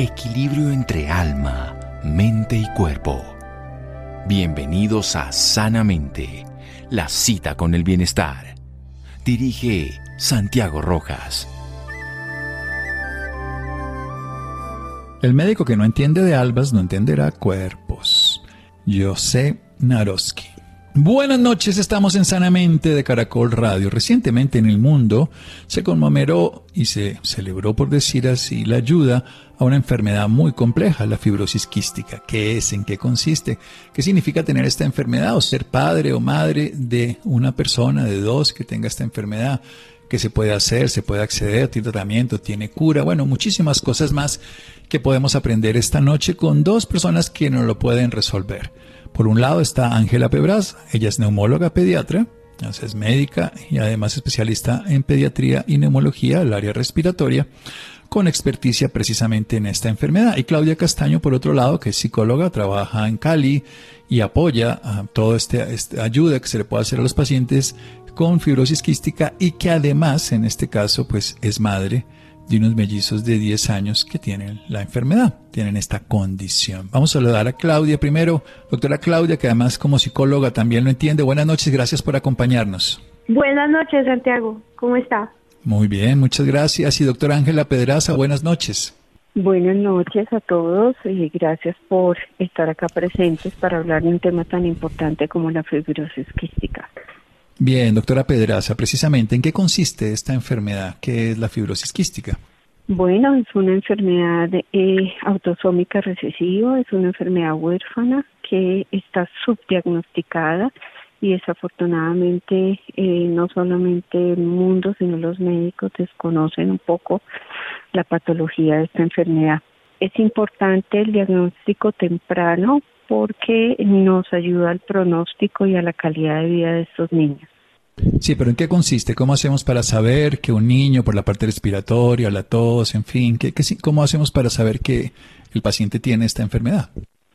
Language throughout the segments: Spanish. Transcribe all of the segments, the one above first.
equilibrio entre alma, mente y cuerpo. Bienvenidos a Sanamente, la cita con el bienestar. Dirige Santiago Rojas. El médico que no entiende de albas no entenderá cuerpos. José Naroski. Buenas noches, estamos en Sanamente de Caracol Radio. Recientemente en el mundo se conmemoró y se celebró, por decir así, la ayuda a una enfermedad muy compleja, la fibrosis quística. ¿Qué es? ¿En qué consiste? ¿Qué significa tener esta enfermedad o ser padre o madre de una persona, de dos, que tenga esta enfermedad? ¿Qué se puede hacer? ¿Se puede acceder? ¿Tiene tratamiento? ¿Tiene cura? Bueno, muchísimas cosas más que podemos aprender esta noche con dos personas que nos lo pueden resolver. Por un lado está Ángela Pebras, ella es neumóloga pediatra, es médica y además especialista en pediatría y neumología, el área respiratoria, con experticia precisamente en esta enfermedad. Y Claudia Castaño, por otro lado, que es psicóloga, trabaja en Cali y apoya a toda esta este ayuda que se le puede hacer a los pacientes con fibrosis quística y que además, en este caso, pues es madre de unos mellizos de 10 años que tienen la enfermedad, tienen esta condición. Vamos a saludar a Claudia primero. Doctora Claudia, que además como psicóloga también lo entiende. Buenas noches, gracias por acompañarnos. Buenas noches, Santiago. ¿Cómo está? Muy bien, muchas gracias. Y doctora Ángela Pedraza, buenas noches. Buenas noches a todos y gracias por estar acá presentes para hablar de un tema tan importante como la fibrosis quística. Bien, doctora Pedraza, precisamente, ¿en qué consiste esta enfermedad? ¿Qué es la fibrosis quística? Bueno, es una enfermedad eh, autosómica recesiva, es una enfermedad huérfana que está subdiagnosticada y desafortunadamente eh, no solamente el mundo, sino los médicos desconocen un poco la patología de esta enfermedad. Es importante el diagnóstico temprano porque nos ayuda al pronóstico y a la calidad de vida de estos niños. Sí, pero ¿en qué consiste? ¿Cómo hacemos para saber que un niño por la parte respiratoria, la tos, en fin, ¿qué, cómo hacemos para saber que el paciente tiene esta enfermedad?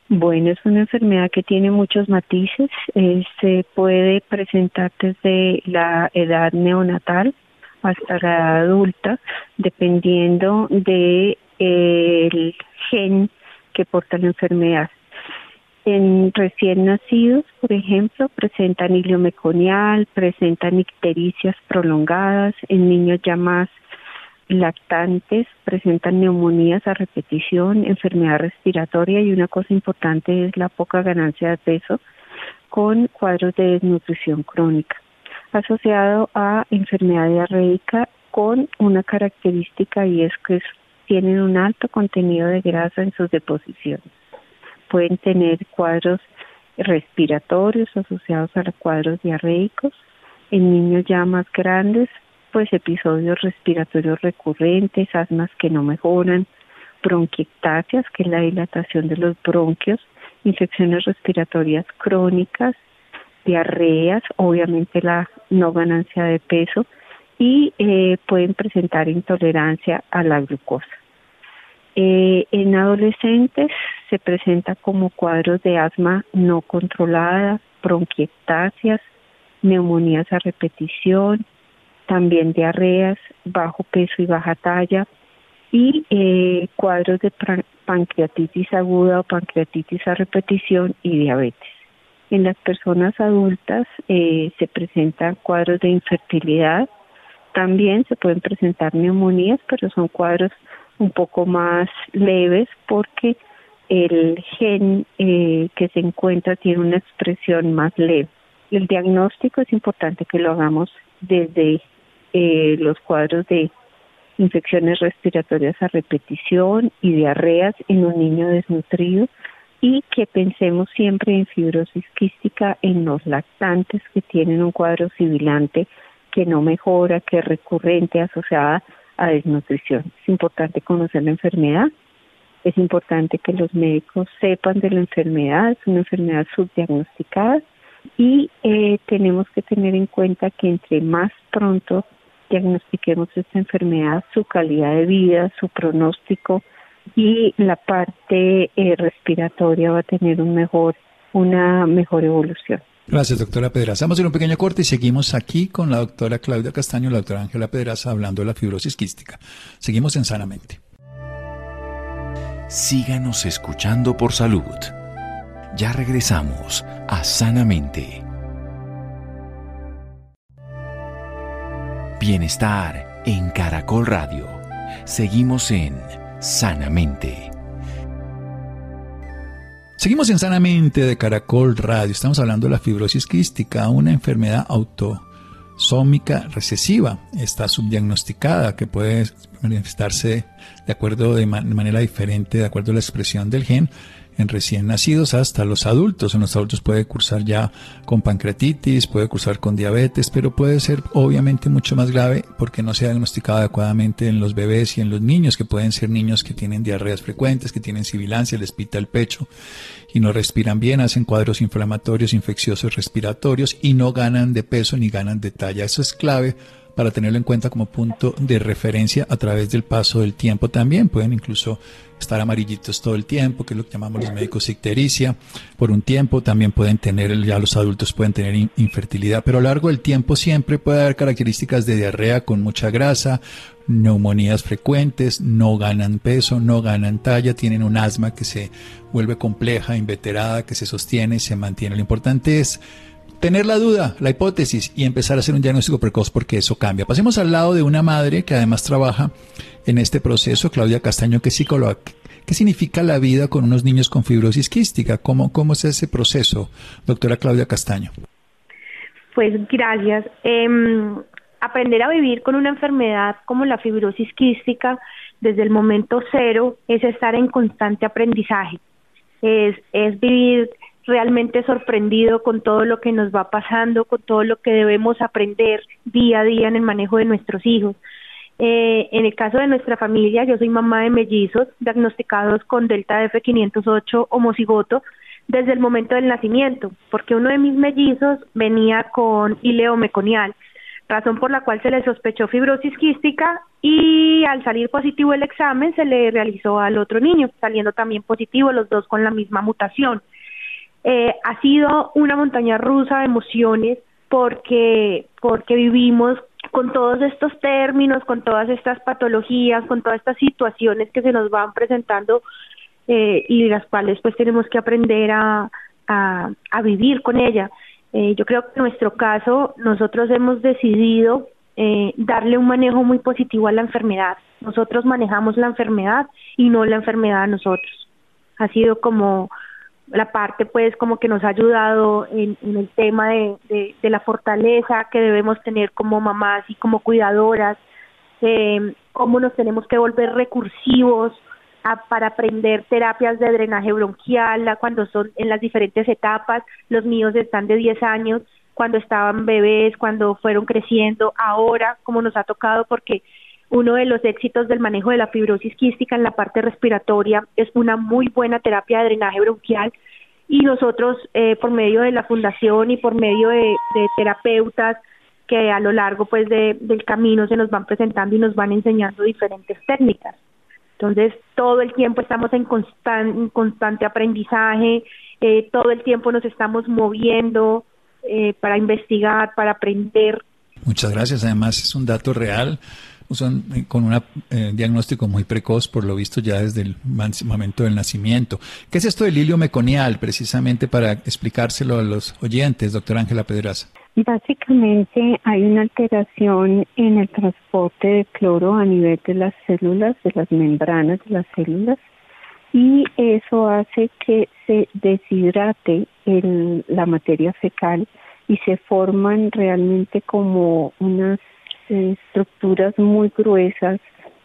Bueno, es una enfermedad que tiene muchos matices. Eh, se puede presentar desde la edad neonatal hasta la edad adulta, dependiendo de eh, el gen que porta la enfermedad. En recién nacidos, por ejemplo, presentan hilio meconial, presentan ictericias prolongadas, en niños ya más lactantes presentan neumonías a repetición, enfermedad respiratoria y una cosa importante es la poca ganancia de peso con cuadros de desnutrición crónica, asociado a enfermedad diarreica con una característica y es que tienen un alto contenido de grasa en sus deposiciones pueden tener cuadros respiratorios asociados a los cuadros diarreicos. En niños ya más grandes, pues episodios respiratorios recurrentes, asmas que no mejoran, bronquiectasias, que es la dilatación de los bronquios, infecciones respiratorias crónicas, diarreas, obviamente la no ganancia de peso y eh, pueden presentar intolerancia a la glucosa. Eh, en adolescentes se presenta como cuadros de asma no controlada, bronquiectasias, neumonías a repetición, también diarreas, bajo peso y baja talla y eh, cuadros de pancreatitis aguda o pancreatitis a repetición y diabetes. En las personas adultas eh, se presentan cuadros de infertilidad, también se pueden presentar neumonías, pero son cuadros un poco más leves porque el gen eh, que se encuentra tiene una expresión más leve. El diagnóstico es importante que lo hagamos desde eh, los cuadros de infecciones respiratorias a repetición y diarreas en un niño desnutrido y que pensemos siempre en fibrosis quística en los lactantes que tienen un cuadro sibilante que no mejora, que es recurrente asociada a desnutrición. Es importante conocer la enfermedad, es importante que los médicos sepan de la enfermedad, es una enfermedad subdiagnosticada y eh, tenemos que tener en cuenta que entre más pronto diagnostiquemos esta enfermedad, su calidad de vida, su pronóstico y la parte eh, respiratoria va a tener un mejor, una mejor evolución. Gracias, doctora Pedraza. Vamos a hacer un pequeño corte y seguimos aquí con la doctora Claudia Castaño y la doctora Ángela Pedraza hablando de la fibrosis quística. Seguimos en Sanamente. síganos escuchando por salud. Ya regresamos a Sanamente. Bienestar en Caracol Radio. Seguimos en Sanamente. Seguimos en Sanamente de Caracol Radio. Estamos hablando de la fibrosis quística, una enfermedad autosómica recesiva. Está subdiagnosticada, que puede manifestarse de acuerdo de manera diferente, de acuerdo a la expresión del gen en recién nacidos hasta los adultos. En los adultos puede cursar ya con pancreatitis, puede cursar con diabetes, pero puede ser obviamente mucho más grave porque no se ha diagnosticado adecuadamente en los bebés y en los niños, que pueden ser niños que tienen diarreas frecuentes, que tienen sibilancia, les pita el pecho y no respiran bien, hacen cuadros inflamatorios, infecciosos respiratorios y no ganan de peso ni ganan de talla. Eso es clave para tenerlo en cuenta como punto de referencia a través del paso del tiempo también. Pueden incluso estar amarillitos todo el tiempo, que es lo que llamamos los médicos ictericia, por un tiempo. También pueden tener, ya los adultos pueden tener infertilidad, pero a lo largo del tiempo siempre puede haber características de diarrea con mucha grasa, neumonías frecuentes, no ganan peso, no ganan talla, tienen un asma que se vuelve compleja, inveterada, que se sostiene, se mantiene. Lo importante es tener la duda, la hipótesis y empezar a hacer un diagnóstico precoz porque eso cambia. Pasemos al lado de una madre que además trabaja en este proceso, Claudia Castaño, que es psicóloga. ¿Qué significa la vida con unos niños con fibrosis quística? ¿Cómo, cómo es ese proceso, doctora Claudia Castaño? Pues gracias. Em, aprender a vivir con una enfermedad como la fibrosis quística desde el momento cero es estar en constante aprendizaje. Es, es vivir realmente sorprendido con todo lo que nos va pasando, con todo lo que debemos aprender día a día en el manejo de nuestros hijos. Eh, en el caso de nuestra familia, yo soy mamá de mellizos diagnosticados con delta F508 homocigoto desde el momento del nacimiento, porque uno de mis mellizos venía con ileo meconial, razón por la cual se le sospechó fibrosis quística y al salir positivo el examen se le realizó al otro niño, saliendo también positivo los dos con la misma mutación. Eh, ha sido una montaña rusa de emociones porque, porque vivimos con todos estos términos, con todas estas patologías, con todas estas situaciones que se nos van presentando eh, y las cuales pues tenemos que aprender a, a, vivir con ella. Eh, yo creo que en nuestro caso nosotros hemos decidido darle un manejo muy positivo a la enfermedad. Nosotros manejamos la enfermedad y no la enfermedad a nosotros. Ha sido como la parte pues como que nos ha ayudado en, el tema de, de, la fortaleza que debemos tener como mamás y como cuidadoras, eh, cómo nos tenemos que volver recursivos para aprender terapias de drenaje bronquial cuando son en las diferentes etapas, los míos están de 10 años, cuando estaban bebés, cuando fueron creciendo, ahora como nos ha tocado porque uno de los éxitos del manejo de la fibrosis quística en la parte respiratoria es una muy buena terapia de drenaje bronquial y nosotros eh, por medio de la fundación y por medio de, terapeutas que a lo largo pues del camino se nos van presentando y nos van enseñando diferentes técnicas. Entonces, todo el tiempo estamos en, constante aprendizaje, eh, todo el tiempo nos estamos moviendo eh, para investigar, para aprender. Muchas gracias. Además, es un dato real son eh, con un eh, diagnóstico muy precoz, por lo visto ya desde el momento del nacimiento. ¿Qué es esto del hilio meconial, precisamente para explicárselo a los oyentes, doctora Ángela Pedraza? Básicamente hay una alteración en el transporte de cloro a nivel de las células, de las membranas de las células, y eso hace que se deshidrate la materia fecal y se forman realmente como unas estructuras muy gruesas,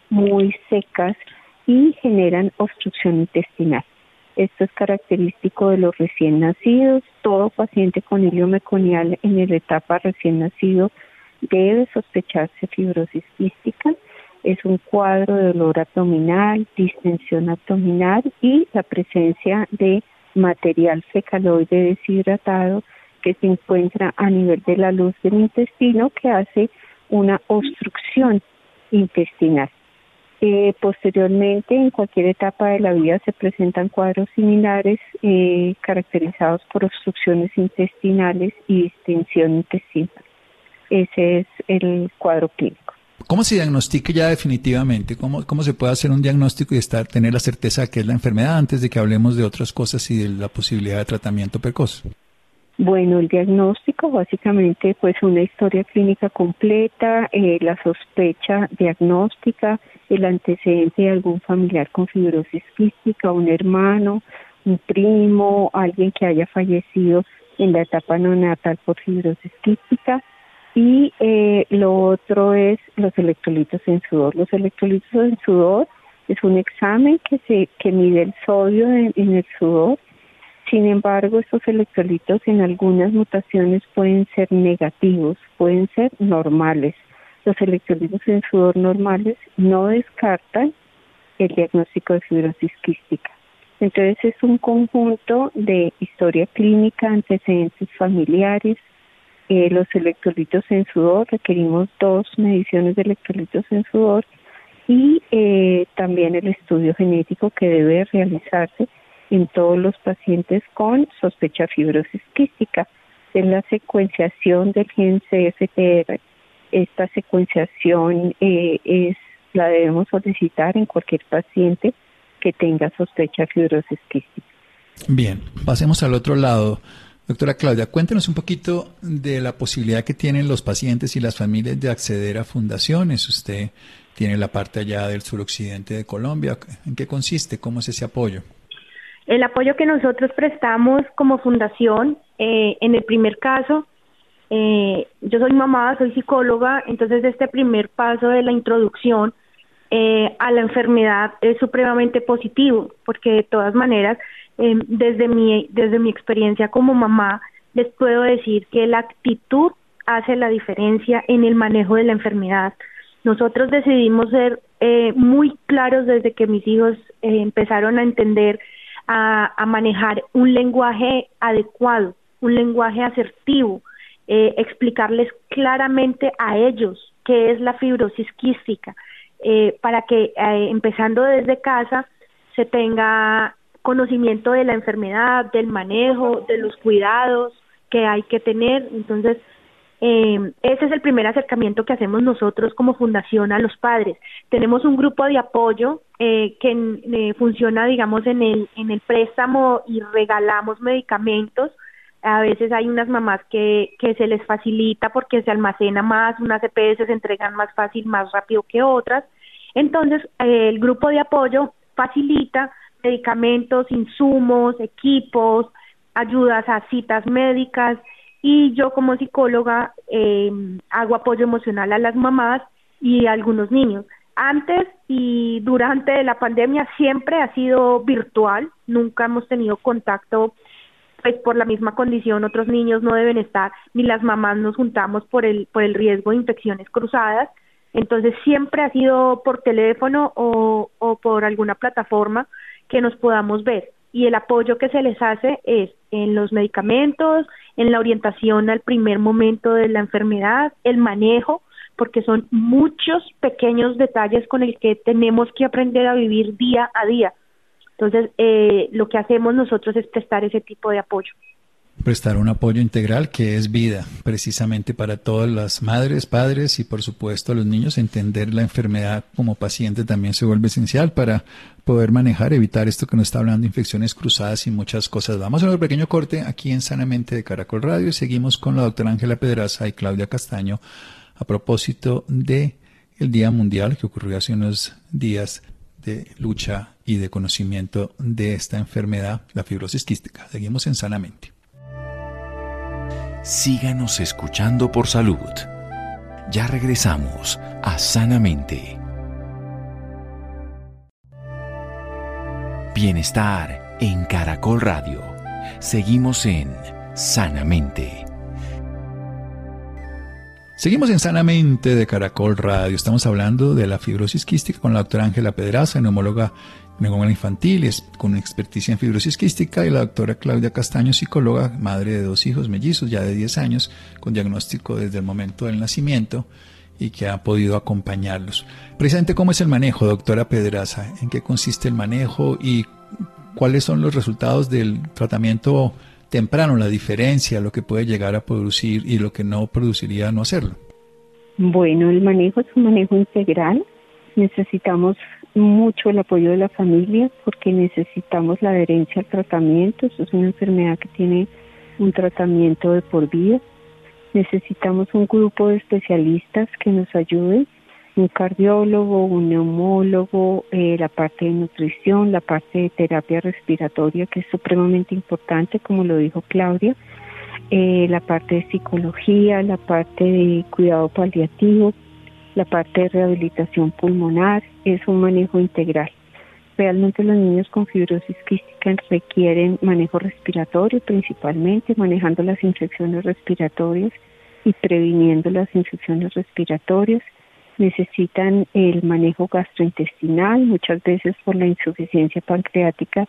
muy secas y generan obstrucción intestinal. Esto es característico de los recién nacidos. Todo paciente con hilio meconial en la etapa recién nacido debe sospecharse fibrosis quística. Es un cuadro de dolor abdominal, distensión abdominal y la presencia de material fecaloide deshidratado que se encuentra a nivel de la luz del intestino que hace una obstrucción intestinal. Eh, posteriormente, en cualquier etapa de la vida se presentan cuadros similares eh, caracterizados por obstrucciones intestinales y distensión intestinal. Ese es el cuadro clínico. ¿Cómo se diagnostica ya definitivamente? ¿Cómo, ¿Cómo se puede hacer un diagnóstico y estar, tener la certeza de que es la enfermedad antes de que hablemos de otras cosas y de la posibilidad de tratamiento precoz? Bueno, el diagnóstico básicamente pues una historia clínica completa, eh, la sospecha diagnóstica, el antecedente de algún familiar con fibrosis quística, un hermano, un primo, alguien que haya fallecido en la etapa neonatal por fibrosis quística, y eh, lo otro es los electrolitos en sudor. Los electrolitos en sudor es un examen que se que mide el sodio en, el sudor. Sin embargo, estos electrolitos en algunas mutaciones pueden ser negativos, pueden ser normales. Los electrolitos en sudor normales no descartan el diagnóstico de fibrosis quística. Entonces es un conjunto de historia clínica, antecedentes familiares, eh, los electrolitos en sudor, requerimos dos mediciones de electrolitos en sudor y eh, también el estudio genético que debe realizarse en todos los pacientes con sospecha fibrosis quística. Es la secuenciación del gen CFTR. Esta secuenciación eh, es la debemos solicitar en cualquier paciente que tenga sospecha fibrosis quística. Bien, pasemos al otro lado. Doctora Claudia, cuéntenos un poquito de la posibilidad que tienen los pacientes y las familias de acceder a fundaciones. Usted tiene la parte allá del suroccidente de Colombia. ¿En qué consiste? ¿Cómo es ese apoyo? El apoyo que nosotros prestamos como fundación, eh, en el primer caso, eh, yo soy mamá, soy psicóloga, entonces este primer paso de la introducción eh, a la enfermedad es supremamente positivo, porque de todas maneras eh, desde, mi, desde mi experiencia como mamá, les puedo decir que la actitud hace la diferencia en el manejo de la enfermedad. Nosotros decidimos ser eh, muy claros desde que mis hijos eh, empezaron a entender, a, manejar un lenguaje adecuado, un lenguaje asertivo, eh, explicarles claramente a ellos qué es la fibrosis quística, eh, para que empezando desde casa se tenga conocimiento de la enfermedad, del manejo, de los cuidados que hay que tener. Entonces, eh, ese es el primer acercamiento que hacemos nosotros como fundación a los padres. Tenemos un grupo de apoyo eh, que eh, funciona, digamos, en el, en el préstamo y regalamos medicamentos. A veces hay unas mamás que, que se les facilita porque se almacena más, unas EPS se entregan más fácil, más rápido que otras. Entonces, el grupo de apoyo facilita medicamentos, insumos, equipos, ayudas a citas médicas y yo como psicóloga eh, hago apoyo emocional a las mamás y a algunos niños. Antes y durante la pandemia siempre ha sido virtual, nunca hemos tenido contacto pues por la misma condición otros niños no deben estar ni las mamás nos juntamos por el por el riesgo de infecciones cruzadas. Entonces siempre ha sido por teléfono o, o por alguna plataforma que nos podamos ver. Y el apoyo que se les hace es en los medicamentos, en la orientación al primer momento de la enfermedad, el manejo, porque son muchos pequeños detalles con el que tenemos que aprender a vivir día a día. Entonces, eh, lo que hacemos nosotros es prestar ese tipo de apoyo prestar un apoyo integral que es vida, precisamente para todas las madres, padres y por supuesto los niños. Entender la enfermedad como paciente también se vuelve esencial para poder manejar, evitar esto que nos está hablando, infecciones cruzadas y muchas cosas. Vamos a un pequeño corte aquí en Sanamente de Caracol Radio y seguimos con la doctora Ángela Pedraza y Claudia Castaño a propósito de el Día Mundial que ocurrió hace unos días de lucha y de conocimiento de esta enfermedad, la fibrosis quística. Seguimos en Sanamente síganos escuchando por salud. Ya regresamos a Sanamente. Bienestar en Caracol Radio. Seguimos en Sanamente. Seguimos en Sanamente de Caracol Radio. Estamos hablando de la fibrosis quística con la doctora Ángela Pedraza, neumóloga neumóloga infantil, es con experticia en fibrosis quística, y la doctora Claudia Castaño, psicóloga, madre de dos hijos mellizos ya de 10 años, con diagnóstico desde el momento del nacimiento y que ha podido acompañarlos. Precisamente, ¿cómo es el manejo, doctora Pedraza? ¿En qué consiste el manejo y cuáles son los resultados del tratamiento temprano, la diferencia, lo que puede llegar a producir y lo que no produciría no hacerlo? Bueno, el manejo es un manejo integral. Necesitamos mucho el apoyo de la familia porque necesitamos la adherencia al tratamiento. Eso es una enfermedad que tiene un tratamiento de por vida. Necesitamos un grupo de especialistas que nos ayuden, un cardiólogo, un neumólogo, eh, la parte de nutrición, la parte de terapia respiratoria, que es supremamente importante, como lo dijo Claudia, eh, la parte de psicología, la parte de cuidado paliativo, la parte de rehabilitación pulmonar, es un manejo integral. Realmente los niños con fibrosis quística requieren manejo respiratorio principalmente, manejando las infecciones respiratorias y previniendo las infecciones respiratorias. Necesitan el manejo gastrointestinal, muchas veces por la insuficiencia pancreática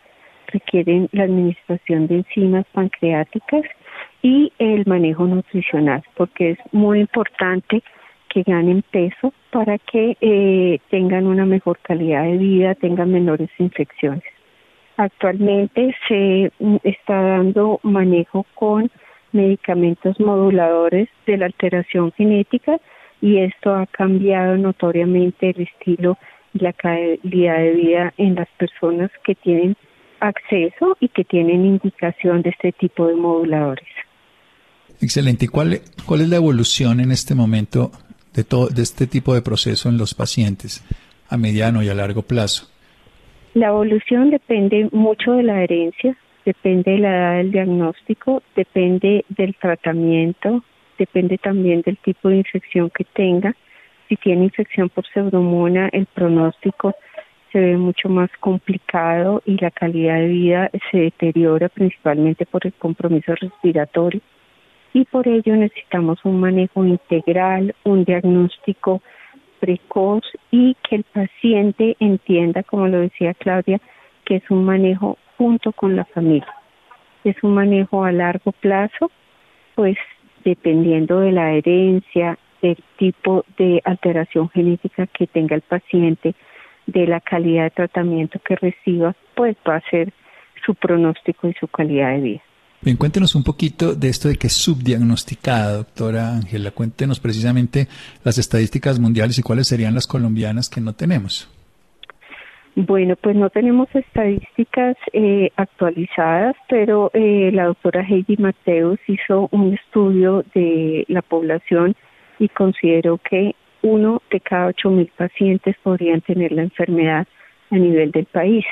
requieren la administración de enzimas pancreáticas y el manejo nutricional, porque es muy importante que ganen peso para que eh, tengan una mejor calidad de vida, tengan menores infecciones. Actualmente se mm, está dando manejo con medicamentos moduladores de la alteración genética y esto ha cambiado notoriamente el estilo y la calidad de vida en las personas que tienen acceso y que tienen indicación de este tipo de moduladores. Excelente. ¿Y cuál, cuál es la evolución en este momento de, todo, de este tipo de proceso en los pacientes a mediano y a largo plazo? La evolución depende mucho de la herencia, depende de la edad del diagnóstico, depende del tratamiento, depende también del tipo de infección que tenga. Si tiene infección por pseudomona, el pronóstico se ve mucho más complicado y la calidad de vida se deteriora principalmente por el compromiso respiratorio y por ello necesitamos un manejo integral, un diagnóstico precoz y que el paciente entienda, como lo decía Claudia, que es un manejo junto con la familia. Es un manejo a largo plazo, pues dependiendo de la herencia, del tipo de alteración genética que tenga el paciente, de la calidad de tratamiento que reciba, pues va a ser su pronóstico y su calidad de vida. Bien, cuéntenos un poquito de esto de que es subdiagnosticada, doctora Ángela. Cuéntenos precisamente las estadísticas mundiales y cuáles serían las colombianas que no tenemos. Bueno, pues no tenemos estadísticas eh, actualizadas, pero eh, la doctora Heidi Mateus hizo un estudio de la población y consideró que uno de cada ocho mil pacientes podrían tener la enfermedad a nivel del país.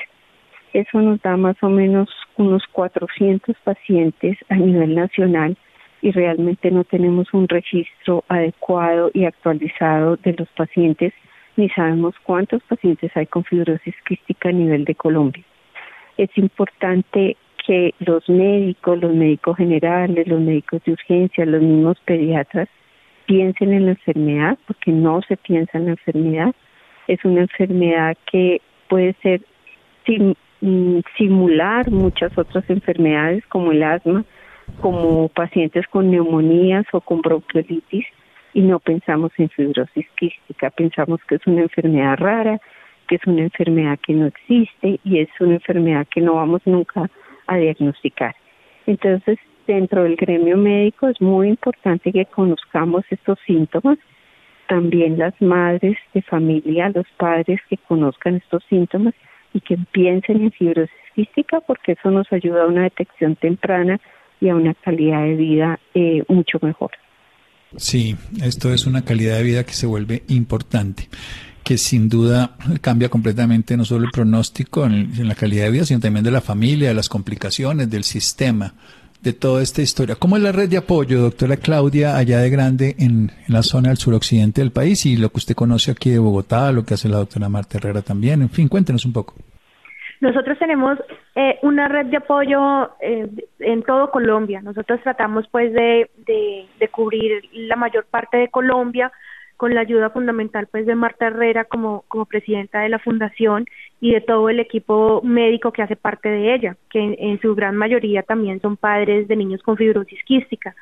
Eso nos da más o menos unos 400 pacientes a nivel nacional y realmente no tenemos un registro adecuado y actualizado de los pacientes ni sabemos cuántos pacientes hay con fibrosis quística a nivel de Colombia. Es importante que los médicos, los médicos generales, los médicos de urgencia, los mismos pediatras piensen en la enfermedad, porque no se piensa en la enfermedad. Es una enfermedad que puede ser sin Mm, simular muchas otras enfermedades como el asma, como pacientes con neumonías o con bronquiolitis y no pensamos en fibrosis quística, pensamos que es una enfermedad rara, que es una enfermedad que no existe y es una enfermedad que no vamos nunca a diagnosticar. Entonces, dentro del gremio médico es muy importante que conozcamos estos síntomas, también las madres de familia, los padres que conozcan estos síntomas y que piensen en fibrosis quística porque eso nos ayuda a una detección temprana y a una calidad de vida eh, mucho mejor. Sí, esto es una calidad de vida que se vuelve importante, que sin duda cambia completamente no solo el pronóstico en, en la calidad de vida, sino también de la familia, de las complicaciones, del sistema de toda esta historia. ¿Cómo es la red de apoyo, doctora Claudia, allá de Grande, en, la zona del suroccidente del país y lo que usted conoce aquí de Bogotá, lo que hace la doctora Marta Herrera también? En fin, cuéntenos un poco. Nosotros tenemos eh, una red de apoyo eh, en todo Colombia. Nosotros tratamos pues de, de cubrir la mayor parte de Colombia con la ayuda fundamental pues de Marta Herrera como, como presidenta de la fundación y de todo el equipo médico que hace parte de ella, que en, su gran mayoría también son padres de niños con fibrosis quística.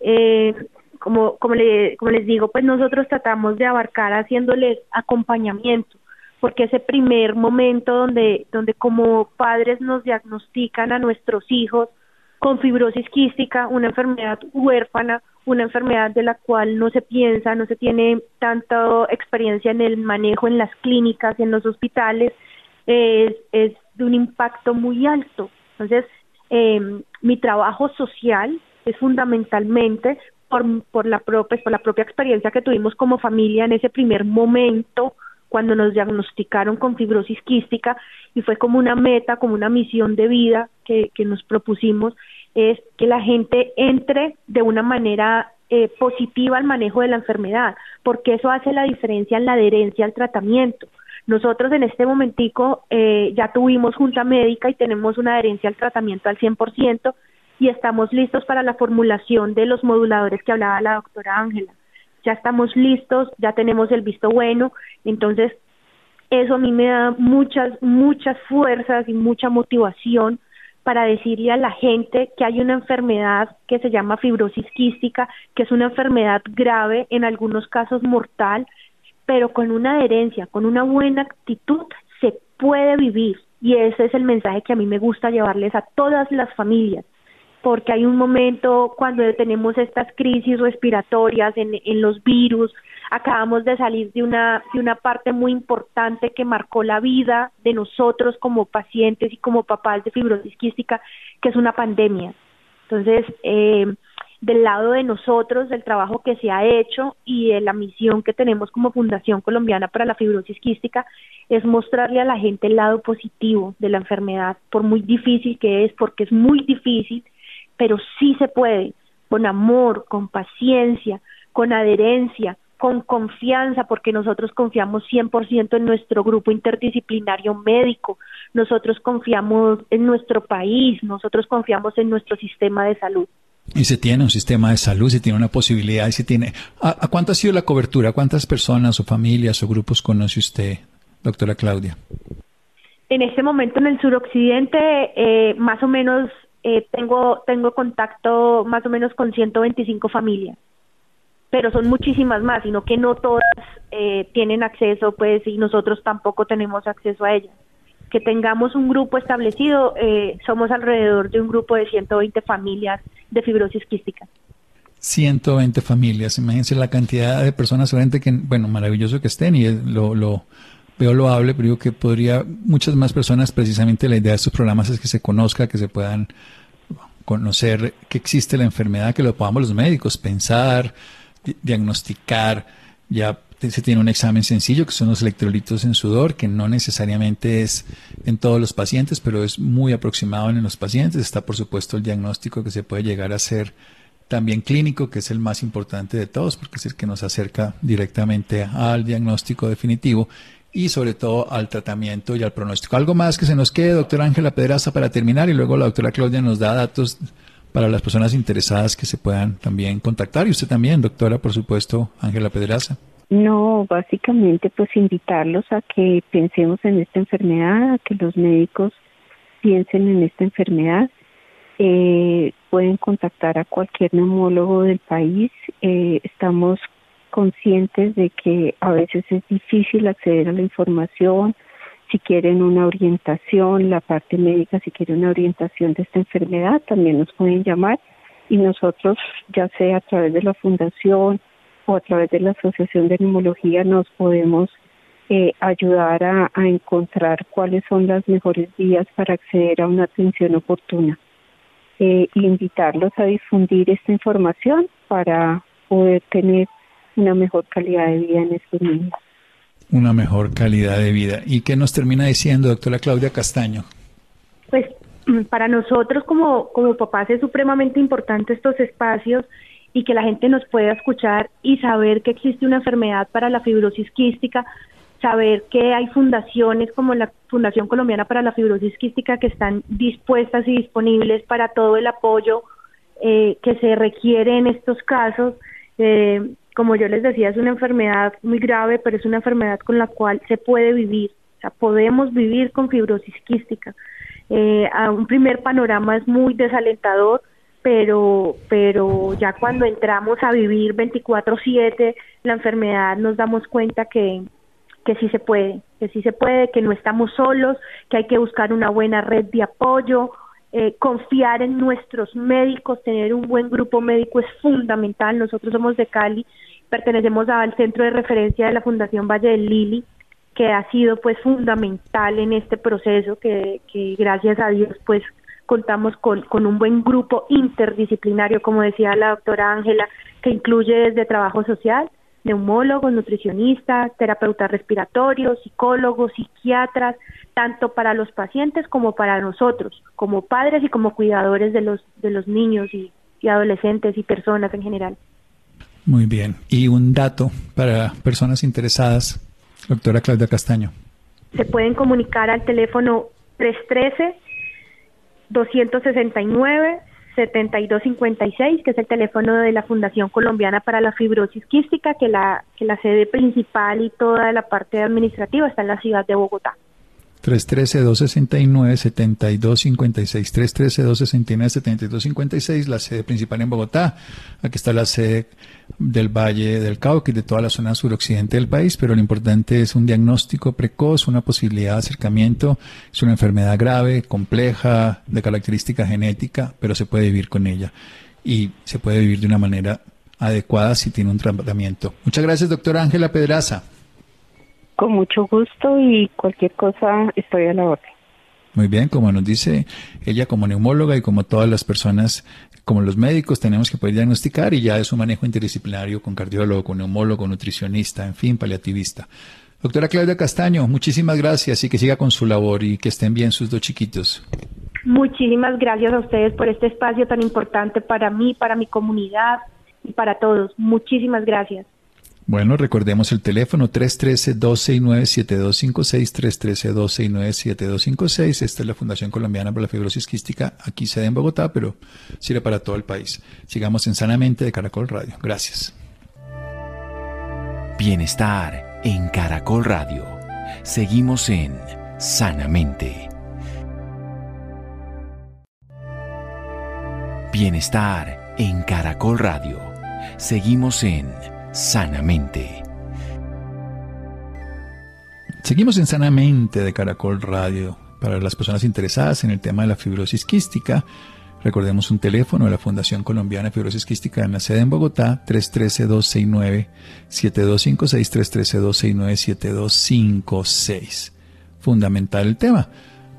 Eh, como, como, le, como les digo, pues nosotros tratamos de abarcar haciéndoles acompañamiento, porque ese primer momento donde, donde como padres nos diagnostican a nuestros hijos con fibrosis quística, una enfermedad huérfana, una enfermedad de la cual no se piensa, no se tiene tanta experiencia en el manejo en las clínicas, en los hospitales, es, es de un impacto muy alto. Entonces, eh, mi trabajo social es fundamentalmente por, por, la propia, por la propia experiencia que tuvimos como familia en ese primer momento cuando nos diagnosticaron con fibrosis quística y fue como una meta, como una misión de vida que, que nos propusimos, es que la gente entre de una manera eh, positiva al manejo de la enfermedad, porque eso hace la diferencia en la adherencia al tratamiento. Nosotros en este momentico eh, ya tuvimos junta médica y tenemos una adherencia al tratamiento al 100% y estamos listos para la formulación de los moduladores que hablaba la doctora Ángela ya estamos listos, ya tenemos el visto bueno, entonces eso a mí me da muchas, muchas fuerzas y mucha motivación para decirle a la gente que hay una enfermedad que se llama fibrosis quística, que es una enfermedad grave, en algunos casos mortal, pero con una adherencia, con una buena actitud, se puede vivir. Y ese es el mensaje que a mí me gusta llevarles a todas las familias porque hay un momento cuando tenemos estas crisis respiratorias en, en los virus, acabamos de salir de una, de una parte muy importante que marcó la vida de nosotros como pacientes y como papás de fibrosis quística, que es una pandemia. Entonces, eh, del lado de nosotros, del trabajo que se ha hecho y de la misión que tenemos como Fundación Colombiana para la Fibrosis Quística, es mostrarle a la gente el lado positivo de la enfermedad, por muy difícil que es, porque es muy difícil, pero sí se puede, con amor, con paciencia, con adherencia, con confianza, porque nosotros confiamos 100% en nuestro grupo interdisciplinario médico, nosotros confiamos en nuestro país, nosotros confiamos en nuestro sistema de salud. Y se tiene un sistema de salud, se tiene una posibilidad, y se tiene... ¿A, cuánto ha sido la cobertura? ¿Cuántas personas o familias o grupos conoce usted, doctora Claudia? En este momento en el suroccidente, eh, más o menos eh, tengo, tengo contacto más o menos con 125 familias, pero son muchísimas más, sino que no todas eh, tienen acceso, pues, y nosotros tampoco tenemos acceso a ellas. Que tengamos un grupo establecido, eh, somos alrededor de un grupo de 120 familias de fibrosis quística. 120 familias, imagínense la cantidad de personas, solamente que, bueno, maravilloso que estén y lo, lo, veo loable, pero digo que podría muchas más personas, precisamente la idea de estos programas es que se conozca, que se puedan conocer que existe la enfermedad, que lo podamos los médicos pensar, diagnosticar, ya se tiene un examen sencillo que son los electrolitos en sudor, que no necesariamente es en todos los pacientes, pero es muy aproximado en los pacientes. Está por supuesto el diagnóstico que se puede llegar a hacer también clínico, que es el más importante de todos, porque es el que nos acerca directamente al diagnóstico definitivo y sobre todo al tratamiento y al pronóstico. Algo más que se nos quede, doctora Ángela Pedraza, para terminar y luego la doctora Claudia nos da datos para las personas interesadas que se puedan también contactar y usted también, doctora, por supuesto, Ángela Pedraza. No, básicamente pues invitarlos a que pensemos en esta enfermedad, a que los médicos piensen en esta enfermedad. Eh, pueden contactar a cualquier neumólogo del país. Eh, estamos conscientes de que a veces es difícil acceder a la información, si quieren una orientación, la parte médica, si quiere una orientación de esta enfermedad, también nos pueden llamar y nosotros, ya sea a través de la fundación o a través de la Asociación de Neumología, nos podemos eh, ayudar a, encontrar cuáles son las mejores vías para acceder a una atención oportuna. Eh, invitarlos a difundir esta información para poder tener una mejor calidad de vida en estos niños. Una mejor calidad de vida. ¿Y qué nos termina diciendo, doctora Claudia Castaño? Pues para nosotros como, como papás es supremamente importante estos espacios y que la gente nos pueda escuchar y saber que existe una enfermedad para la fibrosis quística, saber que hay fundaciones como la Fundación Colombiana para la Fibrosis Quística que están dispuestas y disponibles para todo el apoyo eh, que se requiere en estos casos. Eh, como yo les decía, es una enfermedad muy grave, pero es una enfermedad con la cual se puede vivir, o sea, podemos vivir con fibrosis quística. Eh, a un primer panorama es muy desalentador, pero, pero ya cuando entramos a vivir 24/7 la enfermedad nos damos cuenta que, que sí se puede, que sí se puede, que no estamos solos, que hay que buscar una buena red de apoyo, eh, confiar en nuestros médicos, tener un buen grupo médico es fundamental. Nosotros somos de Cali, pertenecemos al centro de referencia de la Fundación Valle del Lili, que ha sido pues fundamental en este proceso, que, que gracias a Dios pues contamos con, un buen grupo interdisciplinario, como decía la doctora Ángela, que incluye desde trabajo social, neumólogos, nutricionistas, terapeutas respiratorios, psicólogos, psiquiatras, tanto para los pacientes como para nosotros, como padres y como cuidadores de los, de los niños y, adolescentes y personas en general. Muy bien. Y un dato para personas interesadas, doctora Claudia Castaño. Se pueden comunicar al teléfono 313 269 7256, que es el teléfono de la Fundación Colombiana para la Fibrosis Quística, que la, que la sede principal y toda la parte administrativa está en la ciudad de Bogotá. 313-269-7256, 313-269-7256, la sede principal en Bogotá. Aquí está la sede del Valle del Cauca y de toda la zona suroccidente del país, pero lo importante es un diagnóstico precoz, una posibilidad de acercamiento. Es una enfermedad grave, compleja, de característica genética, pero se puede vivir con ella y se puede vivir de una manera adecuada si tiene un tratamiento. Muchas gracias, doctora Ángela Pedraza. Con mucho gusto y cualquier cosa estoy a la orden. Muy bien, como nos dice ella como neumóloga y como todas las personas, como los médicos, tenemos que poder diagnosticar y ya es un manejo interdisciplinario con cardiólogo, con neumólogo, nutricionista, en fin, paliativista. Doctora Claudia Castaño, muchísimas gracias y que siga con su labor y que estén bien sus dos chiquitos. Muchísimas gracias a ustedes por este espacio tan importante para mí, para mi comunidad y para todos. Muchísimas gracias. Bueno, recordemos el teléfono 313-269-7256, 313-269-7256. Esta es la Fundación Colombiana para la Fibrosis Quística, aquí sede en Bogotá, pero sirve para todo el país. Sigamos en Sanamente de Caracol Radio. Gracias. Bienestar en Caracol Radio. Seguimos en Sanamente. Bienestar en Caracol Radio. Seguimos en Sanamente. Seguimos en Sanamente de Caracol Radio. Para las personas interesadas en el tema de la fibrosis quística, recordemos un teléfono de la Fundación Colombiana de Fibrosis Quística en la sede en Bogotá, 313-269-7256, 313-269-7256. Fundamental el tema.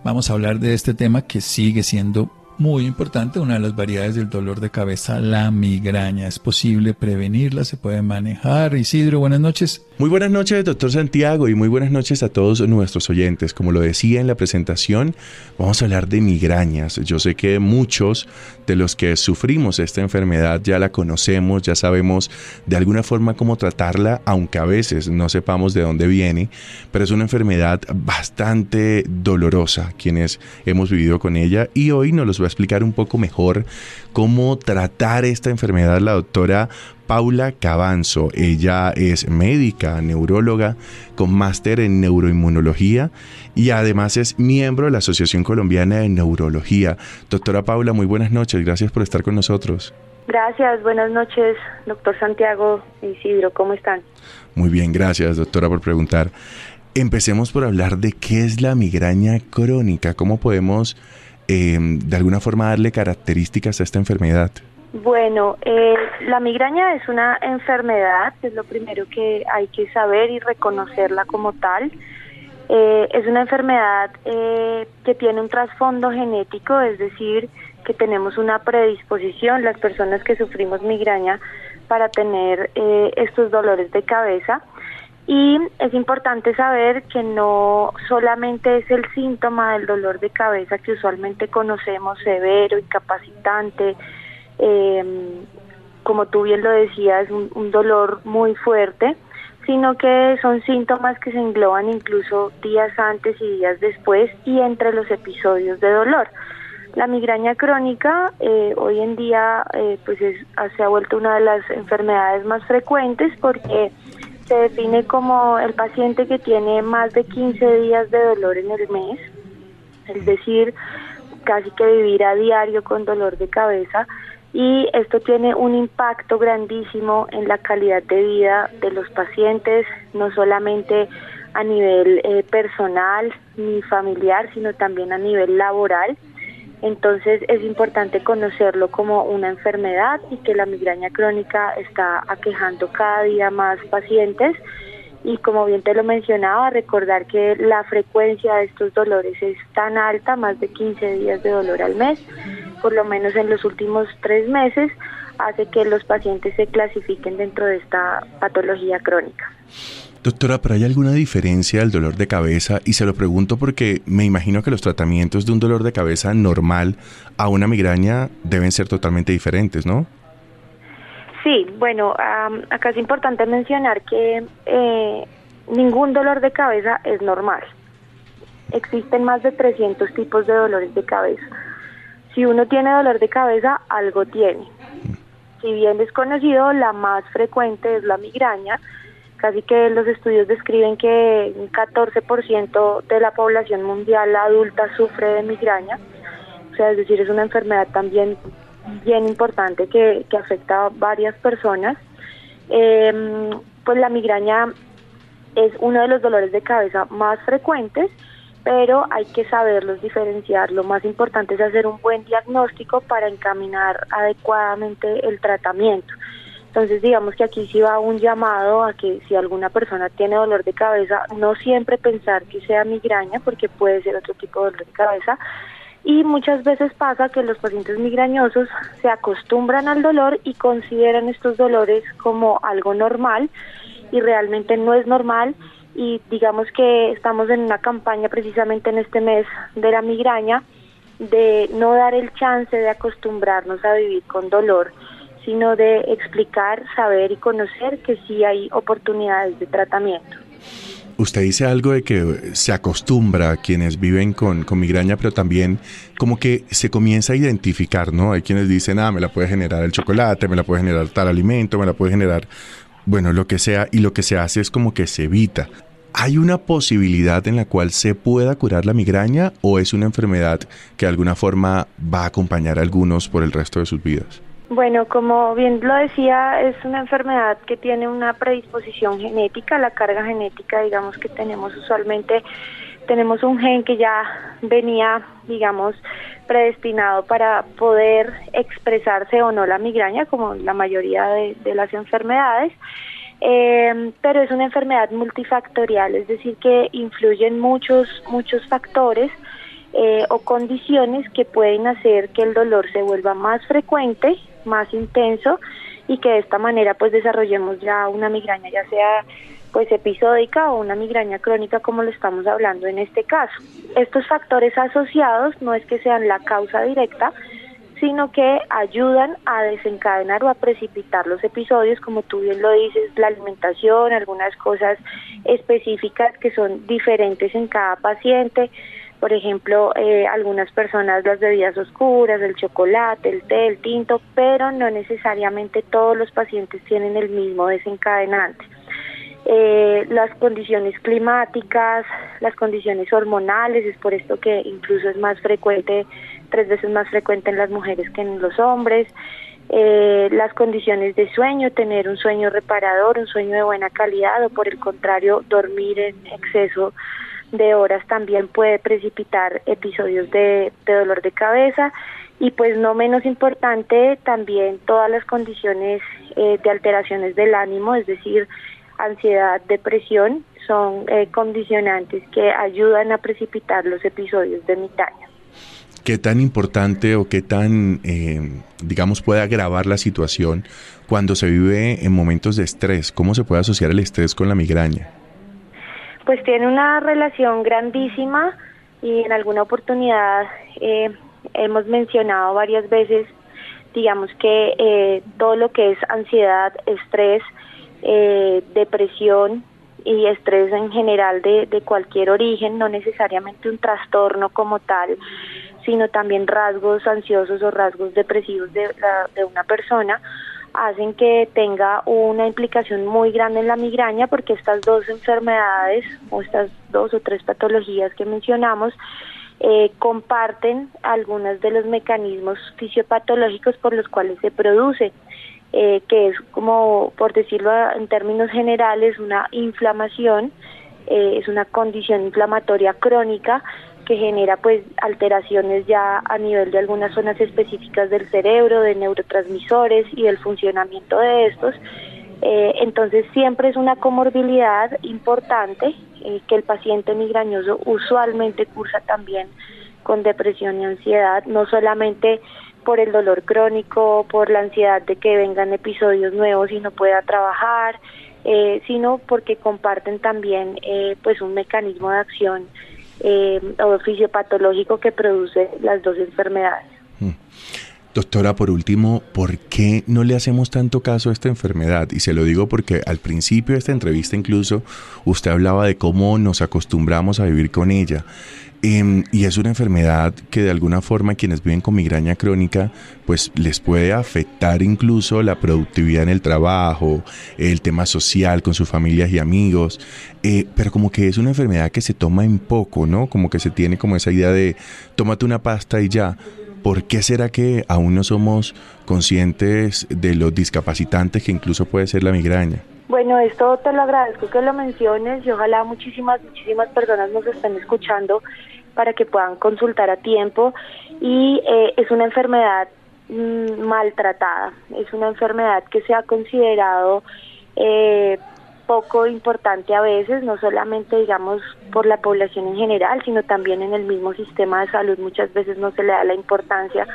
Vamos a hablar de este tema que sigue siendo muy importante, una de las variedades del dolor de cabeza, la migraña. ¿Es posible prevenirla? ¿Se puede manejar? Isidro, buenas noches. Muy buenas noches, doctor Santiago, y muy buenas noches a todos nuestros oyentes. Como lo decía en la presentación, vamos a hablar de migrañas. Yo sé que muchos de los que sufrimos esta enfermedad ya la conocemos, ya sabemos de alguna forma cómo tratarla, aunque a veces no sepamos de dónde viene, pero es una enfermedad bastante dolorosa quienes hemos vivido con ella y hoy nos los va a explicar un poco mejor cómo tratar esta enfermedad la doctora Paula Cabanzo. Ella es médica, neuróloga, con máster en neuroinmunología y además es miembro de la Asociación Colombiana de Neurología. Doctora Paula, muy buenas noches, gracias por estar con nosotros. Gracias, buenas noches, doctor Santiago Isidro, ¿cómo están? Muy bien, gracias, doctora, por preguntar. Empecemos por hablar de qué es la migraña crónica, cómo podemos Em, de alguna forma darle características a esta enfermedad? Bueno, eh, la migraña es una enfermedad, es lo primero que hay que saber y reconocerla como tal. Eh, es una enfermedad eh, que tiene un trasfondo genético, es decir, que tenemos una predisposición, las personas que sufrimos migraña, para tener estos dolores de cabeza. Y es importante saber que no solamente es el síntoma del dolor de cabeza que usualmente conocemos, severo, incapacitante, eh, como tú bien lo decías, un, un dolor muy fuerte, sino que son síntomas que se engloban incluso días antes y días después y entre los episodios de dolor. La migraña crónica eh, hoy en día eh, pues se ha vuelto una de las enfermedades más frecuentes porque se define como el paciente que tiene más de 15 días de dolor en el mes, es decir, casi que vivir a diario con dolor de cabeza y esto tiene un impacto grandísimo en la calidad de vida de los pacientes, no solamente a nivel eh, personal ni familiar, sino también a nivel laboral. Entonces es importante conocerlo como una enfermedad y que la migraña crónica está aquejando cada día más pacientes y como bien te lo mencionaba, recordar que la frecuencia de estos dolores es tan alta, más de 15 días de dolor al mes, por lo menos en los últimos tres meses, hace que los pacientes se clasifiquen dentro de esta patología crónica. Doctora, ¿pero hay alguna diferencia del dolor de cabeza? Y se lo pregunto porque me imagino que los tratamientos de un dolor de cabeza normal a una migraña deben ser totalmente diferentes, ¿no? Sí, bueno, acá es importante mencionar que eh, ningún dolor de cabeza es normal. Existen más de 300 tipos de dolores de cabeza. Si uno tiene dolor de cabeza, algo tiene. Si bien desconocido, la más frecuente es la migraña, Casi que los estudios describen que un 14% de la población mundial adulta sufre de migraña. O sea, es decir, es una enfermedad también bien importante que, afecta a varias personas. Em, pues la migraña es uno de los dolores de cabeza más frecuentes, pero hay que saberlos diferenciar. Lo más importante es hacer un buen diagnóstico para encaminar adecuadamente el tratamiento. Entonces digamos que aquí sí va un llamado a que si alguna persona tiene dolor de cabeza, no siempre pensar que sea migraña, porque puede ser otro tipo de dolor de cabeza. Y muchas veces pasa que los pacientes migrañosos se acostumbran al dolor y consideran estos dolores como algo normal y realmente no es normal y digamos que estamos en una campaña precisamente en este mes de la migraña de no dar el chance de acostumbrarnos a vivir con dolor sino de explicar, saber y conocer que sí hay oportunidades de tratamiento. Usted dice algo de que se acostumbra a quienes viven con, migraña, pero también como que se comienza a identificar, ¿no? Hay quienes dicen, ah, me la puede generar el chocolate, me la puede generar tal alimento, me la puede generar, bueno, lo que sea, y lo que se hace es como que se evita. ¿Hay una posibilidad en la cual se pueda curar la migraña o es una enfermedad que de alguna forma va a acompañar a algunos por el resto de sus vidas? Bueno, como bien lo decía, es una enfermedad que tiene una predisposición genética, la carga genética, digamos que tenemos usualmente, tenemos un gen que ya venía, digamos, predestinado para poder expresarse o no la migraña, como la mayoría de, las enfermedades. Eh, pero es una enfermedad multifactorial, es decir, que influyen muchos, muchos factores eh, o condiciones que pueden hacer que el dolor se vuelva más frecuente más intenso y que de esta manera pues desarrollemos ya una migraña ya sea pues episódica o una migraña crónica como lo estamos hablando en este caso. Estos factores asociados no es que sean la causa directa, sino que ayudan a desencadenar o a precipitar los episodios, como tú bien lo dices, la alimentación, algunas cosas específicas que son diferentes en cada paciente, por ejemplo, eh, algunas personas las bebidas oscuras, el chocolate, el té, el tinto, pero no necesariamente todos los pacientes tienen el mismo desencadenante. Eh, las condiciones climáticas, las condiciones hormonales, es por esto que incluso es más frecuente, tres veces más frecuente en las mujeres que en los hombres. Eh, las condiciones de sueño, tener un sueño reparador, un sueño de buena calidad o por el contrario dormir en exceso de horas también puede precipitar episodios de, dolor de cabeza y pues no menos importante también todas las condiciones eh, de alteraciones del ánimo, es decir, ansiedad, depresión, son eh, condicionantes que ayudan a precipitar los episodios de migraña. ¿Qué tan importante o qué tan, eh, digamos, puede agravar la situación cuando se vive en momentos de estrés? ¿Cómo se puede asociar el estrés con la migraña? pues tiene una relación grandísima y en alguna oportunidad eh, hemos mencionado varias veces, digamos que eh, todo lo que es ansiedad, estrés, eh, depresión y estrés en general de, de cualquier origen, no necesariamente un trastorno como tal, sino también rasgos ansiosos o rasgos depresivos de, una persona, hacen que tenga una implicación muy grande en la migraña porque estas dos enfermedades o estas dos o tres patologías que mencionamos eh, comparten algunos de los mecanismos fisiopatológicos por los cuales se produce, eh, que es como, por decirlo en términos generales, una inflamación, eh, es una condición inflamatoria crónica que genera pues alteraciones ya a nivel de algunas zonas específicas del cerebro, de neurotransmisores y del funcionamiento de estos. Eh, entonces siempre es una comorbilidad importante eh, que el paciente migrañoso usualmente cursa también con depresión y ansiedad, no solamente por el dolor crónico, por la ansiedad de que vengan episodios nuevos y no pueda trabajar, eh, sino porque comparten también eh, pues un mecanismo de acción eh, o fisiopatológico que produce las dos enfermedades. Mm. Doctora, por último, ¿por qué no le hacemos tanto caso a esta enfermedad? Y se lo digo porque al principio de esta entrevista incluso usted hablaba de cómo nos acostumbramos a vivir con ella. Em, y es una enfermedad que de alguna forma quienes viven con migraña crónica, pues les puede afectar incluso la productividad en el trabajo, el tema social con sus familias y amigos, eh, pero como que es una enfermedad que se toma en poco, ¿no? Como que se tiene como esa idea de tómate una pasta y ya. ¿Por qué será que aún no somos conscientes de los discapacitantes que incluso puede ser la migraña? Bueno, esto te lo agradezco que lo menciones y ojalá muchísimas, muchísimas personas nos estén escuchando para que puedan consultar a tiempo y eh, es una enfermedad mm, maltratada, es una enfermedad que se ha considerado eh, poco importante a veces, no solamente digamos por la población en general, sino también en el mismo sistema de salud. Muchas veces no se le da la importancia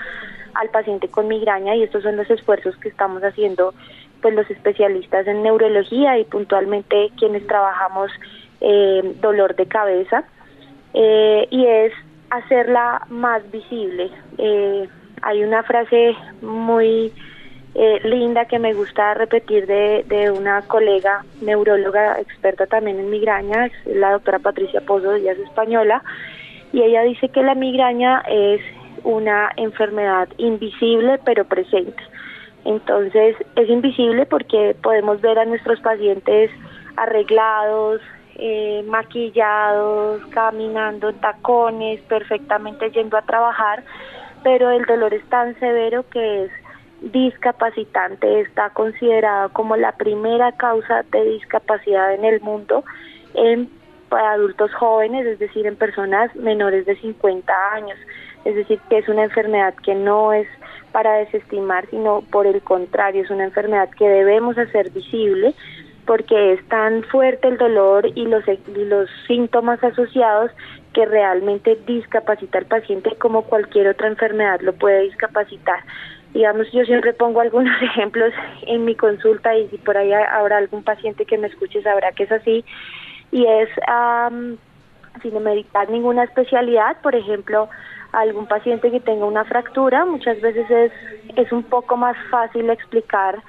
al paciente con migraña y estos son los esfuerzos que estamos haciendo pues los especialistas en neurología y puntualmente quienes trabajamos eh, dolor de cabeza eh, y es hacerla más visible. Eh, hay una frase muy eh, linda que me gusta repetir de, de, una colega neuróloga experta también en migraña, la doctora Patricia Pozo, ella es española, y ella dice que la migraña es una enfermedad invisible pero presente. Entonces es invisible porque podemos ver a nuestros pacientes arreglados, eh, maquillados, caminando en tacones, perfectamente yendo a trabajar, pero el dolor es tan severo que es discapacitante, está considerado como la primera causa de discapacidad en el mundo en para adultos jóvenes, es decir, en personas menores de 50 años. Es decir, que es una enfermedad que no es para desestimar, sino por el contrario, es una enfermedad que debemos hacer visible porque es tan fuerte el dolor y los, los síntomas asociados que realmente discapacita al paciente como cualquier otra enfermedad lo puede discapacitar. Digamos, yo siempre pongo algunos ejemplos en mi consulta y si por ahí habrá algún paciente que me escuche sabrá que es así. Y es, sin meditar ninguna especialidad, por ejemplo, algún paciente que tenga una fractura, muchas veces es, es un poco más fácil explicar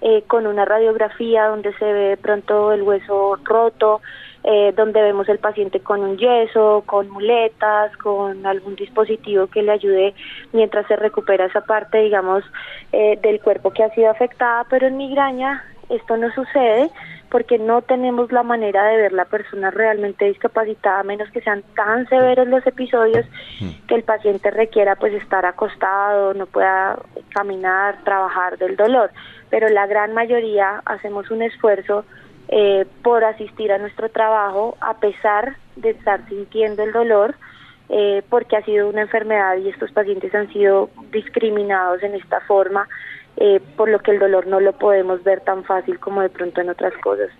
eh, con una radiografía donde se ve pronto el hueso roto, eh, donde vemos el paciente con un yeso, con muletas, con algún dispositivo que le ayude mientras se recupera esa parte, digamos, eh, del cuerpo que ha sido afectada, pero en migraña esto no sucede porque no tenemos la manera de ver la persona realmente discapacitada, a menos que sean tan severos los episodios que el paciente requiera pues estar acostado, no pueda caminar, trabajar del dolor. Pero la gran mayoría hacemos un esfuerzo eh, por asistir a nuestro trabajo a pesar de estar sintiendo el dolor, eh, porque ha sido una enfermedad y estos pacientes han sido discriminados en esta forma, eh, por lo que el dolor no lo podemos ver tan fácil como de pronto en otras cosas.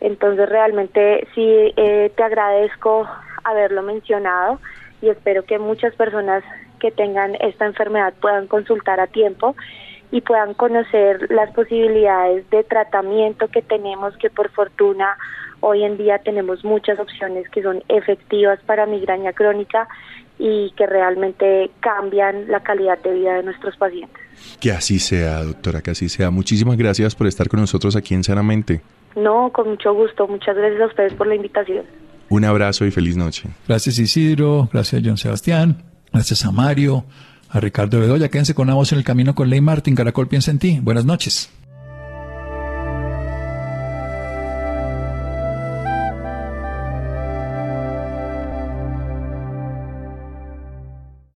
Entonces realmente sí te agradezco haberlo mencionado y espero que muchas personas que tengan esta enfermedad puedan consultar a tiempo y puedan conocer las posibilidades de tratamiento que tenemos, que por fortuna hoy en día tenemos muchas opciones que son efectivas para migraña crónica y que realmente cambian la calidad de vida de nuestros pacientes. Que así sea, doctora, que así sea. Muchísimas gracias por estar con nosotros aquí en Sanamente. No, con mucho gusto. Muchas gracias a ustedes por la invitación. Un abrazo y feliz noche. Gracias Isidro, gracias John Sebastián, gracias a Mario a Ricardo Bedoya. Quédense con una voz en el camino con Ley Martín. Caracol piensa en ti. Buenas noches.